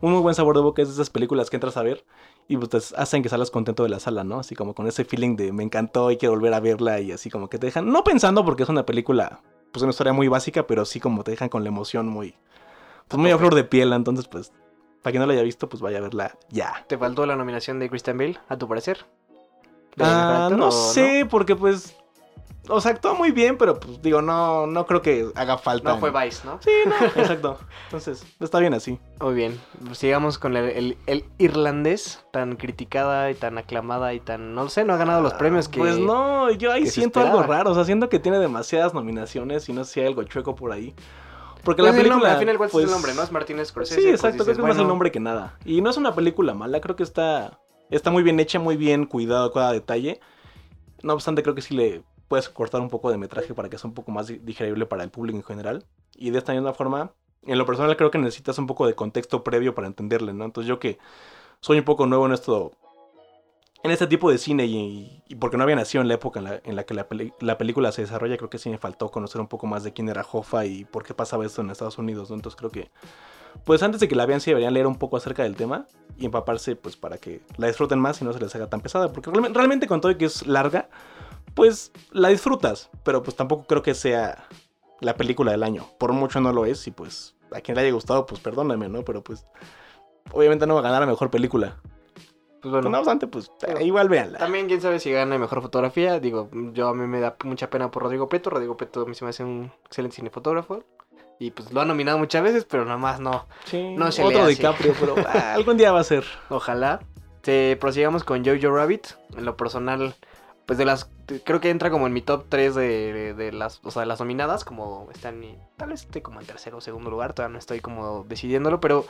un muy buen sabor de boca, es de esas películas que entras a ver y pues te hacen que salgas contento de la sala, ¿no? Así como con ese feeling de me encantó y quiero volver a verla y así como que te dejan, no pensando porque es una película, pues una historia muy básica, pero sí como te dejan con la emoción muy, pues muy a flor de piel, entonces pues para quien no la haya visto, pues vaya a verla ya. ¿Te faltó la nominación de Christian Bale, a tu parecer? ¿De mejor Ah, no sé, porque pues. O sea, actuó muy bien, pero pues digo, no, no creo que haga falta. No fue Vice, ¿no? Sí, no, [LAUGHS] exacto. Entonces, está bien así. Muy bien. Sigamos con el, el- el irlandés, tan criticada y tan aclamada y tan. No sé, no ha ganado los premios que. Pues no, yo ahí siento algo raro. O sea, siento que tiene demasiadas nominaciones y no sé si hay algo chueco por ahí. Porque Pues la el película. nombre, al final, ¿cuál pues, es el nombre? ¿No? Es Martínez Scorsese. Sí, pues exacto. dices, creo que es más el nombre que nada. Y no es una película mala, creo que está. Está muy bien hecha, muy bien cuidado cada detalle. No obstante, creo que sí le puedes cortar un poco de metraje para que sea un poco más di- digerible para el público en general. Y de esta misma forma, en lo personal creo que necesitas un poco de contexto previo para entenderle, ¿no? Entonces yo que soy un poco nuevo en esto, en este tipo de cine y, porque no había nacido en la época en la, la que la, la película se desarrolla, creo que sí me faltó conocer un poco más de quién era Hoffa y por qué pasaba esto en Estados Unidos, ¿no? Entonces creo que, pues antes de que la vean, sí deberían leer un poco acerca del tema y empaparse, pues para que la disfruten más y no se les haga tan pesada, porque realme- realmente con todo que es larga, pues la disfrutas, pero pues tampoco creo que sea la película del año, por mucho no lo es y pues a quien le haya gustado, pues perdóname, ¿no? Pero pues obviamente no va a ganar a mejor película. Pues bueno. no obstante, pues Pero- igual véanla. También, quién sabe si gana mejor fotografía. Digo, yo a mí me da mucha pena por Rodrigo Peto. Rodrigo Peto a mí se me hace un excelente cinefotógrafo. Y pues lo ha nominado muchas veces, pero nada más no. Sí, no se le otro hace. DiCaprio, pero ah, algún día va a ser. [LAUGHS] Ojalá. Te prosigamos con Jojo Rabbit. En lo personal, pues de las. Creo que entra como en mi top 3 de, de- las. O sea, de las nominadas. Como están. Tal vez esté como en tercero o segundo lugar. Todavía no estoy como decidiéndolo. Pero.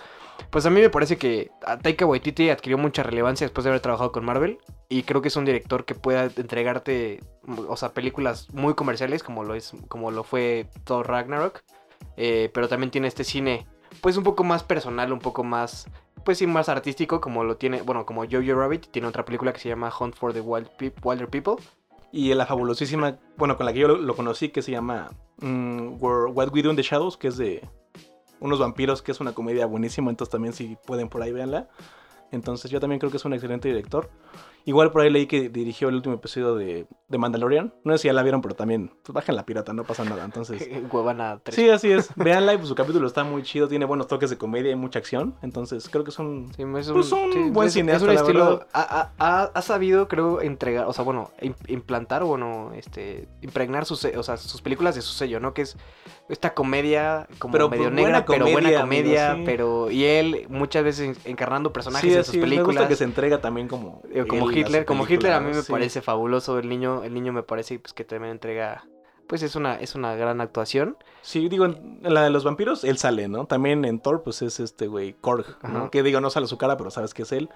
Pues a mí me parece que a Taika Waititi adquirió mucha relevancia después de haber trabajado con Marvel. Y creo que es un director que pueda entregarte. O sea, películas muy comerciales. Como lo es. Como lo fue Thor Ragnarok. eh, pero también tiene este cine. Pues un poco más personal. Un poco más pues sí, más artístico, como lo tiene, bueno, como Jojo Rabbit, tiene otra película que se llama Hunt for the Wild Wilder People. Y la fabulosísima, bueno, con la que yo lo, conocí, que se llama mm, What We Do in the Shadows, que es de unos vampiros, que es una comedia buenísima, entonces también si pueden por ahí véanla. Entonces yo también creo que es un excelente director. Igual por ahí leí que dirigió el último episodio de, de Mandalorian. No sé si ya la vieron, pero también, pues bajen la pirata, no pasa nada. Entonces, [LAUGHS] Huevana 3. sí, así es. Véanla y pues su capítulo está muy chido, tiene buenos toques de comedia y mucha acción. Entonces creo que es un... Sí, es Pues un buen es- cineasta, Es un estilo. Ha, ha- ha- sabido, creo, entregar, o sea, bueno, im- implantar, bueno, este, impregnar sus, o sea, sus películas de su sello, ¿no? Que es esta comedia como Pero, medio pues, negra, pero buena comedia, comedia, amigo, sí. pero. Y él muchas veces encarnando personajes Sí, en sus me películas. gusta que se entrega también como... Eh, como Hitler, como Hitler a mí me Sí. parece fabuloso el niño, el niño me parece pues que también entrega, pues es una, es una gran actuación. Sí, digo, en la de los vampiros, él sale, ¿no? También en Thor, pues es este güey, Korg, ¿no? Que digo, no sale su cara, pero sabes que es él.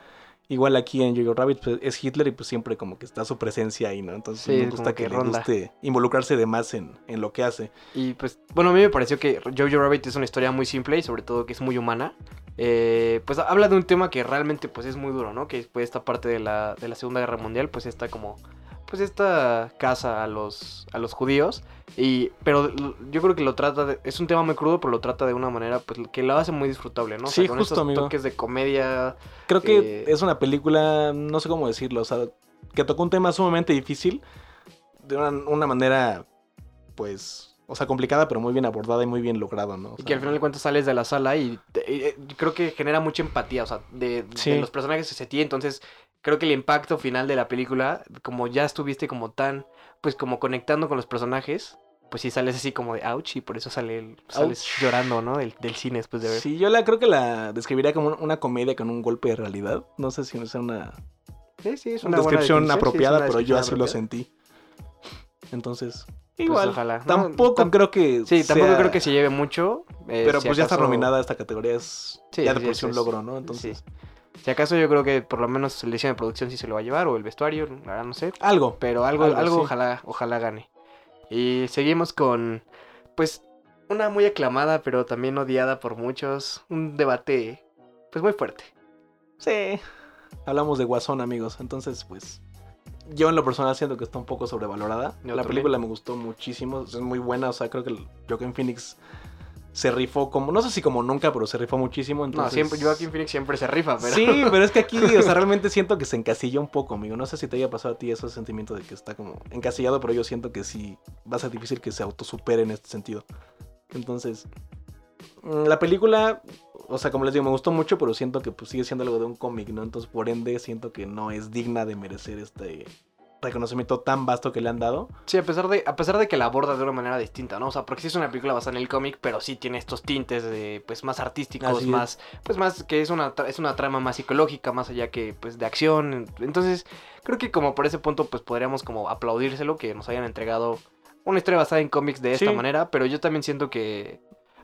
Igual aquí en Jojo Rabbit pues, es Hitler y pues siempre como que está su presencia ahí, ¿no? Entonces Sí, me gusta que que, le guste involucrarse de más en, en lo que hace. Y pues, bueno, a mí me pareció que Jojo Rabbit es una historia muy simple y sobre todo que es muy humana. Eh, pues habla de un tema que realmente pues es muy duro, ¿no? Que fue esta parte de la, de la Segunda Guerra Mundial, pues está como, pues esta casa a los, a los judíos. Y, pero yo creo que lo trata de, es un tema muy crudo, pero lo trata de una manera pues que lo hace muy disfrutable, ¿no? O sea, Sí, con justo, estos amigo. toques de comedia. Creo que Eh, es una película, no sé cómo decirlo, o sea, que tocó un tema sumamente difícil de una, una manera, pues, o sea, complicada, pero muy bien abordada y muy bien logrado, ¿no? O Y que al final de cuentas sales de la sala y, te- y, eh, creo que genera mucha empatía, o sea, de, de los personajes que se tiene. Entonces, creo que el impacto final de la película, como ya estuviste como tan, pues como conectando con los personajes, pues sí sales así como de ouch y por eso sale el- sales Ouch. llorando, ¿no? Del, del cine después de ver. Sí, yo la creo que la describiría como una comedia con un golpe de realidad. No sé si es una Sí, sí, es una una descripción definición, sí, es apropiada, pero yo así lo sentí. Entonces, Pues igual. ojalá. No, Tampoco tam- creo que. Sí, tampoco sea- creo que se lleve mucho. eh, Pero si pues ya está nominada esta categoría, es Sí, ya de sí, por sí, un logro, ¿no? Entonces, sí. Si acaso yo creo que por lo menos el diseño de producción sí se lo va a llevar, o el vestuario, la no sé. algo. Pero algo, Algo, algo, sí. ojalá, ojalá gane. Y seguimos con, pues, una muy aclamada, pero también odiada por muchos. Un debate, pues, muy fuerte. Sí. Hablamos de Guasón, amigos. Entonces, pues. Yo en lo personal siento que está un poco sobrevalorada. Yo La también. película me gustó muchísimo. Es muy buena. O sea, creo que el Joaquin Phoenix se rifó como. No sé si como nunca, pero se rifó muchísimo. No, Entonces... siempre, Joaquin Phoenix siempre se rifa, pero... Sí, [LAUGHS] pero es que aquí, o sea, realmente siento que se encasilla un poco, amigo. No sé si te haya pasado a ti ese sentimiento de que está como encasillado, pero yo siento que sí va a ser difícil que se autosupere en este sentido. Entonces, mm, la película, o sea, como les digo, me gustó mucho, pero siento que pues sigue siendo algo de un cómic, ¿no? Entonces, por ende, siento que no es digna de merecer este reconocimiento tan vasto que le han dado. Sí, a pesar, de, a pesar de que la aborda de una manera distinta, ¿no? O sea, porque sí es una película basada en el cómic, pero sí tiene estos tintes de, pues, más artísticos, más, pues, más, que es una, es una trama más psicológica, más allá que, pues, de acción. Entonces, creo que como por ese punto, pues, podríamos como aplaudírselo que nos hayan entregado una historia basada en cómics de esta Sí. manera, pero yo también siento que,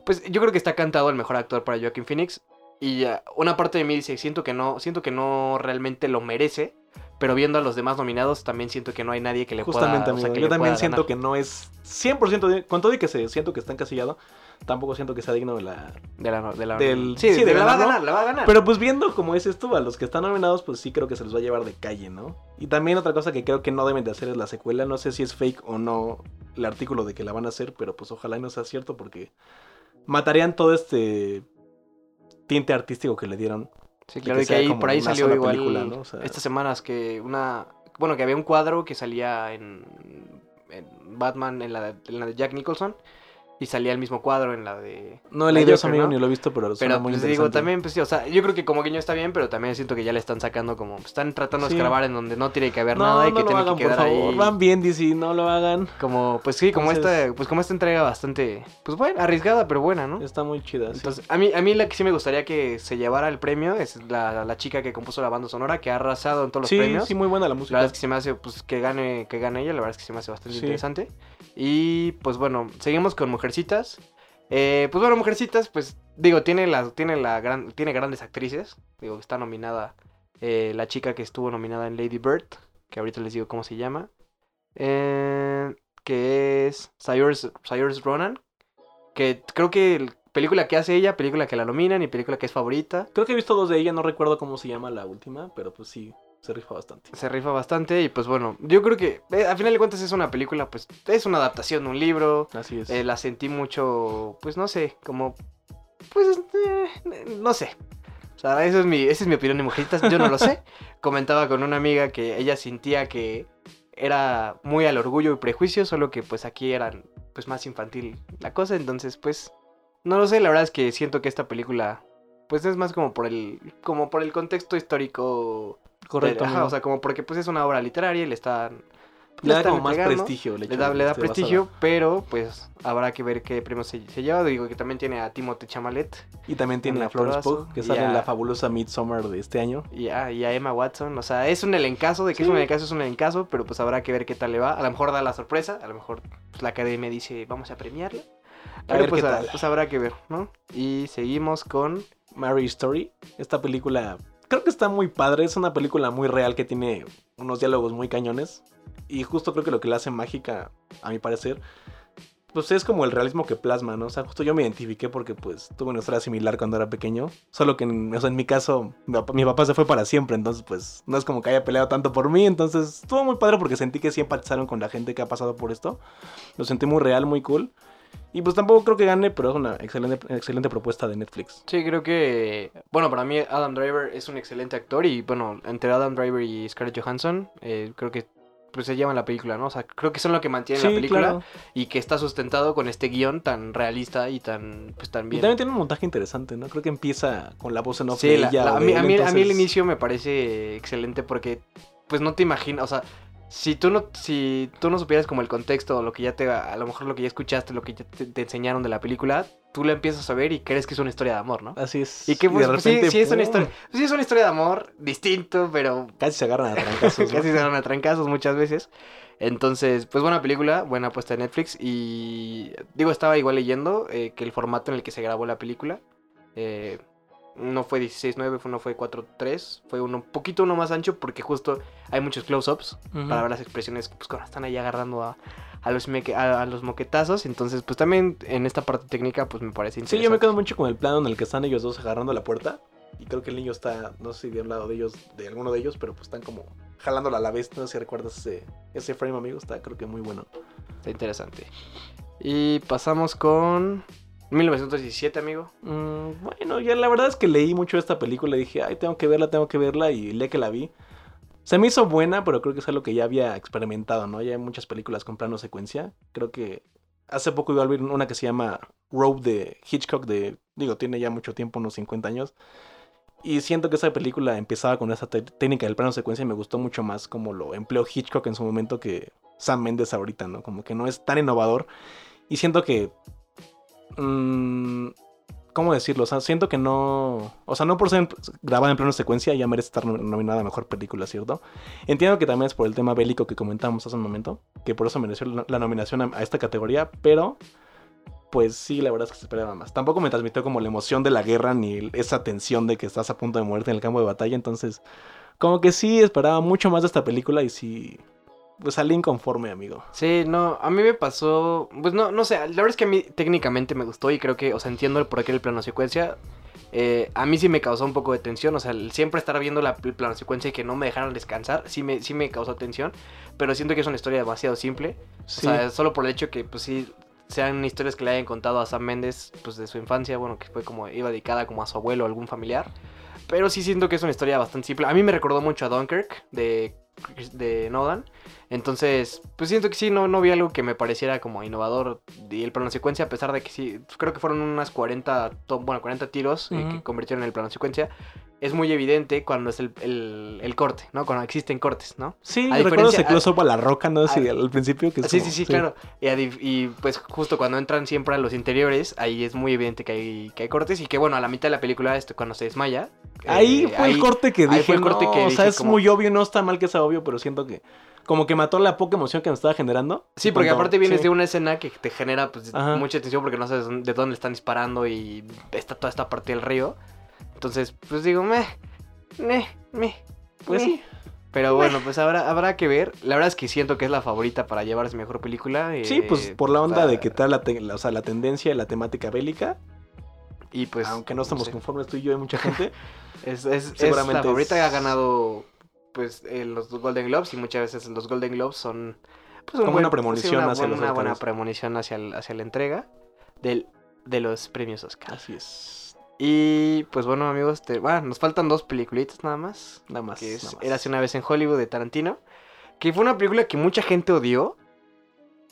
pues, yo creo que está cantado el mejor actor para Joaquin Phoenix. Y una parte de mí dice, siento que no, siento que no realmente lo merece. Pero viendo a los demás nominados, también siento que no hay nadie que le Justamente, pueda. o sea, que Yo también siento ganar. que no es 100% de- con todo y que se, siento que está encasillado, tampoco siento que sea digno de la, De la, de la, Del- sí, sí, de de la va a ganar, la va a ganar. Pero pues viendo como es esto, a los que están nominados, pues sí creo que se los va a llevar de calle, ¿no? Y también otra cosa que creo que no deben de hacer es la secuela. No sé si es fake o no el artículo de que la van a hacer, pero pues ojalá y no sea cierto porque matarían todo este tinte artístico que le dieron. sí, claro, que y que sea ahí, por ahí salió igual película, ¿no? O sea- estas semanas que una... Bueno, que había un cuadro que salía en, en Batman, en la, de, en la de Jack Nicholson, y salía el mismo cuadro en la de... No he la leído eso, amigo, ¿no? ni lo he visto, pero suena Pero muy pues digo, interesante. también, pues sí, o sea, yo creo que como guiño está bien, pero también siento que ya le están sacando como... Están tratando Sí. de escavar en donde no tiene que haber no, nada y no que tiene hagan, que por quedar favor. ahí... Van bien, DC, no lo hagan. Como, pues sí, como Entonces- esta, pues como esta entrega bastante, pues bueno, arriesgada, pero buena, ¿no? Está muy chida. sí. Entonces, a mí, a mí la que sí me gustaría que se llevara el premio es la, la chica que compuso la banda sonora, que ha arrasado en todos los sí, premios. sí, muy buena la La música. verdad es que se me hace, pues, que gane, que gane ella, la verdad es que se me hace bastante Sí. interesante. Y, pues, bueno, seguimos con Mujercitas. Eh, pues, bueno, Mujercitas, pues, digo, tiene la, tiene la gran, tiene grandes actrices. Digo, está nominada eh, la chica que estuvo nominada en Lady Bird, que ahorita les digo cómo se llama. Eh, que es Saoirse Ronan. Que creo que el- película que hace ella, película que la nominan y película que es favorita. Creo que he visto dos de ella, no recuerdo cómo se llama la última, pero pues sí, se rifa bastante. se rifa bastante y pues bueno, yo creo que eh, a final de cuentas es una película, pues es una adaptación de un libro, Así es. eh, la sentí mucho, pues no sé, como, pues eh, no sé. O sea, eso es mi, esa es mi opinión de Mujercitas, yo no lo sé. [LAUGHS] Comentaba con una amiga que ella sentía que era muy al orgullo y prejuicio, solo que pues aquí eran pues más infantil la cosa, entonces pues no lo sé, la verdad es que siento que esta película pues es más como por el como por el contexto histórico Correcto. Ajá, o sea, como porque pues es una obra literaria y le están Le da están como más entregando, prestigio. Le hecho da, le da prestigio, pero pues habrá que ver qué premios se, se lleva. Digo que también tiene a Timothée Chamalet Y también tiene a Florence Pugh, que sale en a- la fabulosa Midsommar de este año. y a, y a Emma Watson. O sea, es un elencazo. De que es un elencazo, es un elencazo, pero pues habrá que ver qué tal le va. A lo mejor da la sorpresa, a lo mejor pues, la academia dice, vamos a premiarla. Pero ver pues, qué tal. pues habrá que ver, ¿no? Y seguimos con... Mary Story. Esta película creo que está muy padre. Es una película muy real que tiene unos diálogos muy cañones. Y justo creo que lo que la hace mágica, a mi parecer, pues es como el realismo que plasma, ¿no? O sea, justo yo me identifiqué porque pues tuve una historia similar cuando era pequeño. Solo que en, o sea, en mi caso, mi papá, mi papá se fue para siempre. Entonces pues no es como que haya peleado tanto por mí. Entonces estuvo muy padre porque sentí que sí empatizaron con la gente que ha pasado por esto. Lo sentí muy real, muy cool. Y pues tampoco creo que gane, pero es una excelente, excelente propuesta de Netflix. Sí, creo que... Bueno, para mí Adam Driver es un excelente actor y bueno, entre Adam Driver y Scarlett Johansson, eh, creo que pues se llevan la película, ¿no? O sea, creo que son lo que mantiene la película claro. y que está sustentado con este guion tan realista y tan, pues tan Y bien. también tiene un montaje interesante, ¿no? Creo que empieza con la voz en off Sí, de la- ella. la- a, mí, él, a, mí, a mí el inicio me parece excelente porque pues no te imaginas, o sea, si tú no si tú no supieras como el contexto lo que ya te a lo mejor lo que ya escuchaste, lo que ya te, te enseñaron de la película, tú la empiezas a ver y crees que es una historia de amor, ¿no? Así es. Y que pues, de pues, sí, repente, sí es una historia, pues, sí es una historia de amor distinto, pero Casi se agarran a trancazos. [LAUGHS] casi se dan a trancazos muchas veces. Entonces, pues buena película, buena apuesta de Netflix. Y digo, estaba igual leyendo eh, que el formato en el que se grabó la película eh, no fue 16.9, fue, no fue 4.3, fue uno, un poquito uno más ancho porque justo hay muchos close-ups para ver las expresiones pues, cuando están ahí agarrando a, a los, meque- a, a los moquetazos. Entonces, pues también en esta parte técnica, pues me parece Sí, interesante. yo me quedo mucho con el plano en el que están ellos dos agarrando la puerta. Y creo que el niño está, no sé si de un lado de ellos, de alguno de ellos, pero pues están como jalándola a la vez. No sé si recuerdas ese, ese frame, amigo. Está creo que muy bueno. Está interesante. Y pasamos con 1917, amigo. Mm, bueno, ya la verdad es que leí mucho esta película dije, ay, tengo que verla, tengo que verla. Y día que la vi, se me hizo buena, pero creo que es algo que ya había experimentado, ¿no? Ya hay muchas películas con plano secuencia. Creo que hace poco iba a ver una que se llama Rope de Hitchcock, de, digo, tiene ya mucho tiempo, unos 50 años. Y siento que esa película empezaba con esa técnica del plano secuencia y me gustó mucho más como lo empleó Hitchcock en su momento que Sam Mendes ahorita, ¿no? Como que no es tan innovador. Y siento que... mm, ¿Cómo decirlo? O sea, siento que no... O sea, no por ser grabada en plano secuencia ya merece estar nom- nominada a Mejor Película, ¿cierto? Entiendo que también es por el tema bélico que comentamos hace un momento, que por eso mereció la, nominación a, esta categoría, pero... Pues sí, la verdad es que se esperaba más. Tampoco me transmitió como la emoción de la guerra ni esa tensión de que estás a punto de muerte en el campo de batalla, entonces... Como que sí esperaba mucho más de esta película y sí... Pues salí inconforme, amigo. Sí, no, a mí me pasó, pues no, no sé, la verdad es que a mí técnicamente me gustó y creo que, o sea, entiendo el por qué el plano secuencia. Eh, a mí sí me causó un poco de tensión, o sea, el siempre estar viendo la el plano secuencia y que no me dejaran descansar, sí me, sí me causó tensión, pero siento que es una historia demasiado simple. Sí. O sea, solo por el hecho que, pues sí, sean historias que le hayan contado a Sam Méndez, pues de su infancia, bueno, que fue como, iba dedicada como a su abuelo o algún familiar. Pero sí siento que es una historia bastante simple. A mí me recordó mucho a Dunkirk de, de Nolan. Entonces, pues siento que sí, no, no vi algo que me pareciera como innovador. Y el plano secuencia, a pesar de que sí, creo que fueron unas 40, to- bueno, 40 tiros eh, que convirtieron en el plano secuencia. Es muy evidente cuando es el, el- el corte, ¿no? Cuando existen cortes, ¿no? Sí, A recuerdo ese close-up a la roca, ¿no? Sí, al principio que es Sí, como- sí, sí, claro. Y, pues justo cuando entran siempre a los interiores, ahí es muy evidente que hay, que hay cortes. Y que bueno, a la mitad de la película, esto, cuando se desmaya. Ahí eh, fue el corte que ahí dije, fue el corte no, que o sea, es como- muy obvio, no está mal que sea obvio, pero siento que como que mató la poca emoción que me estaba generando. Sí, porque Cuando- aparte vienes sí. de una escena que te genera pues, mucha tensión porque no sabes de dónde están disparando y está toda esta parte del río. Entonces, pues digo, meh, meh, meh. Pues meh. sí. Pero bueno, pues habrá, habrá que ver. La verdad es que siento que es la favorita para llevarse mejor película. Sí, pues eh, por la onda de que tal la, la- o sea, la tendencia la temática bélica, Y pues. aunque no estamos sé. conformes tú y yo y mucha gente, [LAUGHS] Es, es, es Seguramente la favorita es- ha ganado pues eh, los Golden Globes y muchas veces los Golden Globes son pues, un Como una premonición una, hacia los una buena premonición hacia, el- hacia la entrega del, de los premios Oscar. así es. Y pues bueno amigos, te- bueno, nos faltan dos peliculitas nada más. Nada más. Que es nada más. Érase una vez en Hollywood de Tarantino. Que fue una película que mucha gente odió.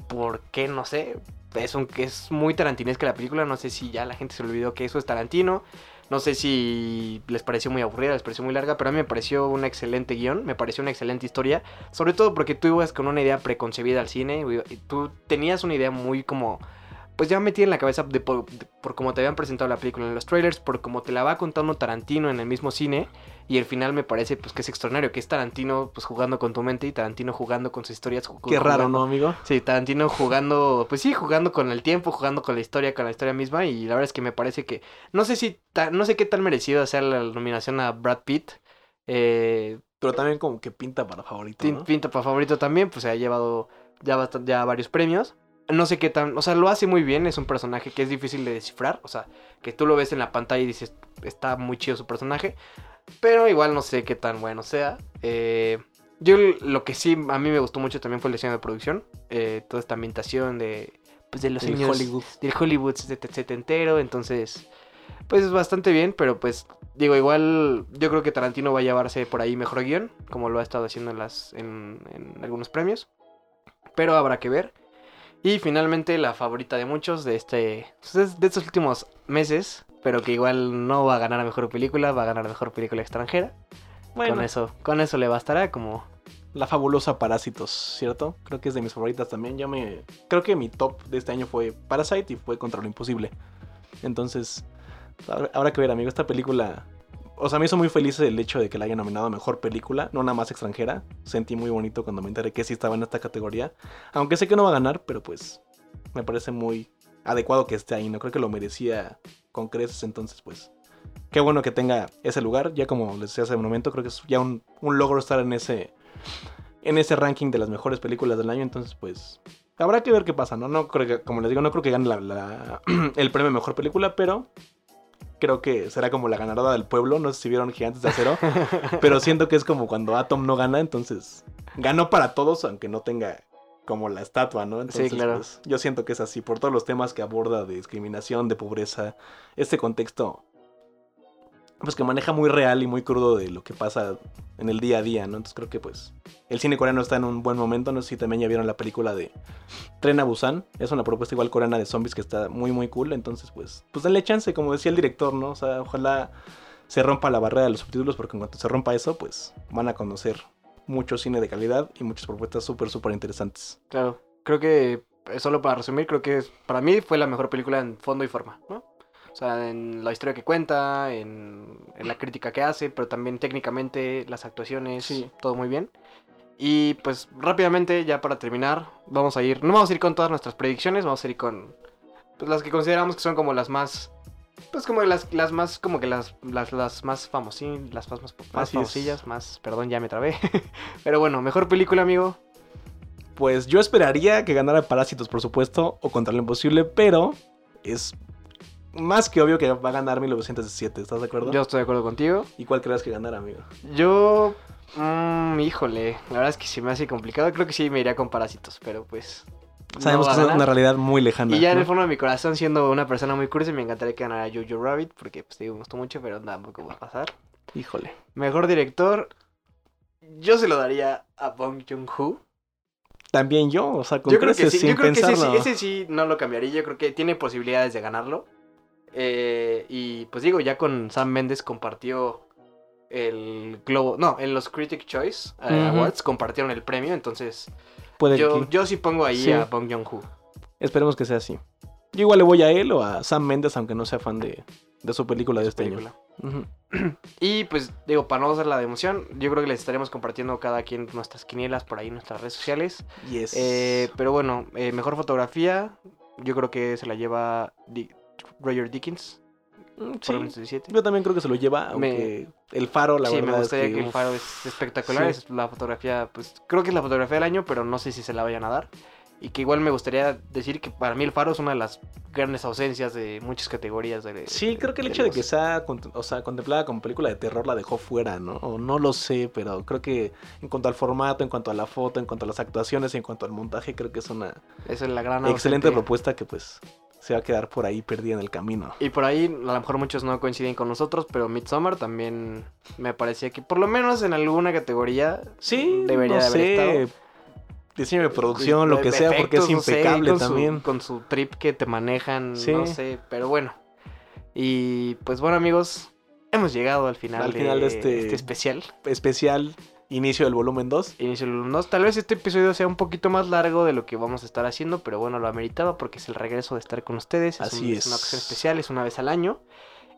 ¿Por qué? No sé. Es, un, es muy tarantinesca la película. No sé si ya la gente se olvidó que eso es Tarantino. No sé si les pareció muy aburrida, les pareció muy larga, pero a mí me pareció un excelente guion, me pareció una excelente historia, sobre todo porque tú ibas con una idea preconcebida al cine, y tú tenías una idea muy como pues ya metí en la cabeza de por, de- por cómo te habían presentado la película en los trailers, por cómo te la va contando Tarantino en el mismo cine, y el final me parece pues que es extraordinario, que es Tarantino pues jugando con tu mente y Tarantino jugando con sus historias. Qué raro, ¿no, amigo? Sí, Tarantino jugando, pues sí, jugando con el tiempo, jugando con la historia, con la historia misma, y la verdad es que me parece que, no sé si, ta- no sé qué tan merecido sea la nominación a Brad Pitt, eh, Pero también como que pinta para favorito. Pinta para favorito también, pues se ha llevado ya, ya varios premios. No sé qué tan, o sea, lo hace muy bien, es un personaje que es difícil de descifrar, o sea, que tú lo ves en la pantalla y dices, está muy chido su personaje, pero igual no sé qué tan bueno sea. Eh, yo lo que sí a mí me gustó mucho también fue el diseño de producción, eh, toda esta ambientación de, pues de los El años Hollywood. del Hollywood set- setentero, entonces, pues es bastante bien, pero pues digo, igual yo creo que Tarantino va a llevarse por ahí mejor guion, como lo ha estado haciendo en, las, en, en algunos premios, pero habrá que ver. Y finalmente la favorita de muchos de este pues, de estos últimos meses, pero que igual no va a ganar a mejor película, va a ganar a mejor película extranjera. Bueno, Con eso, con eso le bastará como la fabulosa Parásitos, ¿cierto? Creo que es de mis favoritas también. Yo me... Creo que mi top de este año fue Parasite y fue Contra lo Imposible. Entonces, habrá, habrá que ver, amigo. Esta película... O sea, me hizo muy feliz el hecho de que la haya nominado a Mejor Película, no nada más extranjera. Sentí muy bonito cuando me enteré que sí estaba en esta categoría. Aunque sé que no va a ganar, pero pues me parece muy adecuado que esté ahí. No creo que lo merecía con creces, entonces pues... Qué bueno que tenga ese lugar. Ya como les decía hace un momento, creo que es ya un, logro estar en ese en ese ranking de las mejores películas del año. Entonces, pues, habrá que ver qué pasa, ¿no? No creo que, como les digo, no creo que gane la- [CLEARS THROAT] el premio mejor película, pero creo que será como la ganadora del pueblo. No sé si vieron Gigantes de Acero, [LAUGHS] pero siento que es como cuando Atom no gana, entonces ganó para todos, aunque no tenga como la estatua, ¿no? Entonces, claro. pues, yo siento que es así, por todos los temas que aborda de discriminación, de pobreza, este contexto pues que maneja muy real y muy crudo de lo que pasa en el día a día, ¿no? Entonces creo que pues el cine coreano está en un buen momento, no sé si también ya vieron la película de Tren a Busan, es una propuesta igual coreana de zombies que está muy muy cool, entonces pues pues denle chance, como decía el director, ¿no? O sea, ojalá se rompa la barrera de los subtítulos porque en cuanto se rompa eso, pues van a conocer mucho cine de calidad y muchas propuestas súper súper interesantes. Claro, creo que, eh, solo para resumir, creo que para mí fue la mejor película en fondo y forma, ¿no? O sea, en la historia que cuenta, en, en la crítica que hace, pero también técnicamente, las actuaciones, Sí. todo muy bien. Y pues rápidamente, ya para terminar, vamos a ir, no vamos a ir con todas nuestras predicciones, vamos a ir con pues, las que consideramos que son como las más, pues como las, las más, como que las, las, las más famosillas, las más, más, más famosillas, más, perdón, ya me trabé. [LAUGHS] pero bueno, mejor película, amigo. Pues yo esperaría que ganara Parásitos, por supuesto, o Contra lo Imposible, pero es más que obvio que va a ganar 1917, ¿estás de acuerdo? Yo estoy de acuerdo contigo. ¿Y cuál crees que ganara, amigo? Yo. mm, híjole, la verdad es que se me hace complicado. Creo que sí me iría con parásitos, pero pues. Sabemos que es una realidad muy lejana. Y ya en el fondo de mi corazón, siendo una persona muy curiosa, me encantaría que ganara Jojo Rabbit, porque pues te digo, me gustó mucho, pero tampoco va a pasar. Híjole. Mejor director, yo se lo daría a Bong Joon-ho. También yo, o sea, con Yo creo que sí, sin yo creo que ese, pensarlo. ese sí no lo cambiaría. Yo creo que tiene posibilidades de ganarlo. Eh, y pues digo, ya con Sam Mendes compartió el globo. No, en los Critic Choice eh. Awards compartieron el premio. Entonces, Puede yo, que- yo sí pongo ahí Sí. a Bong Joon-ho. Esperemos que sea así. Yo igual le voy a él o a Sam Mendes, aunque no sea fan de, de su película de este película. año. [CLEARS THROAT] Y pues digo, para no hacer la de emoción, yo creo que les estaremos compartiendo cada quien nuestras quinielas por ahí en nuestras redes sociales. Yes. Eh, pero bueno, eh, mejor fotografía, yo creo que se la lleva Roger Dickens. Mm, sí. 1917. Yo también creo que se lo lleva, Me- aunque el faro, la sí, verdad me gustaría es que, que, el faro es espectacular. sí. Es la fotografía, pues creo que es la fotografía del año, pero no sé si se la vayan a dar. Y que igual me gustaría decir que para mí el faro es una de las grandes ausencias de muchas categorías. De, Sí, creo que el de hecho de los- que sea, o sea, contemplada como película de terror la dejó fuera, ¿no? O no lo sé, pero creo que en cuanto al formato, en cuanto a la foto, en cuanto a las actuaciones y en cuanto al montaje, creo que es una Esa es la gran excelente ausente. propuesta que pues se va a quedar por ahí perdida en el camino. Y por ahí, a lo mejor muchos no coinciden con nosotros, pero Midsommar también me parecía que por lo menos en alguna categoría Sí, debería no de haber sé, estado. diseño de producción, lo que sea, porque es no sé, impecable su- también. con su trip que te manejan, Sí. no sé, pero bueno. Y pues bueno amigos, hemos llegado al final, Al final de este- especial. Especial inicio del volumen 2. Inicio del unos. Tal vez este episodio sea un poquito más largo de lo que vamos a estar haciendo, pero bueno, lo ameritaba porque es el regreso de estar con ustedes. Es, Así un- es. una ocasión especial, es una vez al año.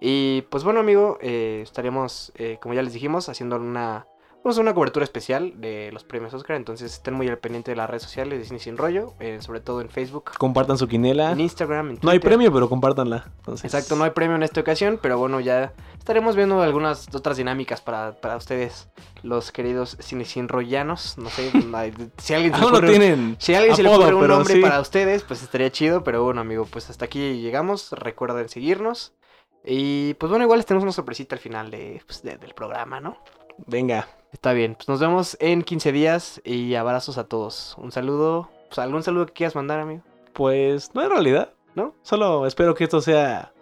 Y pues bueno, amigo, eh, estaremos, eh, como ya les dijimos, haciendo una, pues, una cobertura especial de los premios Oscar. Entonces estén muy al pendiente de las redes sociales de Cine Sin Rollo, eh, sobre todo en Facebook, Compartan su quinela. en Instagram, en No hay premio, pero compártanla. Entonces, Exacto, no hay premio en esta ocasión, pero bueno, ya estaremos viendo algunas otras dinámicas para, para ustedes, los queridos cine sin rollanos. No sé, [LAUGHS] si alguien se le ocurre, tienen. si a alguien se le apodo, ocurre un nombre sí. para ustedes, pues estaría chido, pero bueno, amigo, pues hasta aquí llegamos. Recuerden seguirnos. Y pues bueno, igual les tenemos una sorpresita al final de, pues, de- del programa, ¿no? Venga. Está bien, pues nos vemos en 15 días y abrazos a todos. Un saludo, pues algún saludo que quieras mandar, amigo. Pues no en realidad, ¿No? Solo espero que esto sea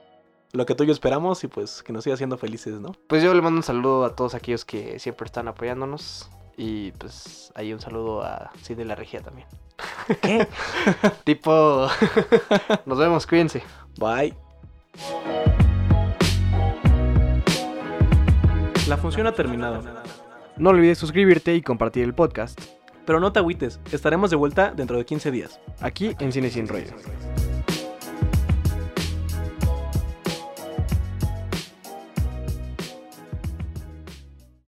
lo que tú y yo esperamos y pues que nos siga haciendo felices, ¿no? Pues yo le mando un saludo a todos aquellos que siempre están apoyándonos. Y pues ahí un saludo a Cid de la Regia también. ¿Qué? [LAUGHS] tipo, [LAUGHS] nos vemos, cuídense. Bye. La función ha terminado, No olvides suscribirte y compartir el podcast pero no te agüites, estaremos de vuelta dentro de 15 días. aquí en Cine Sin Rollo.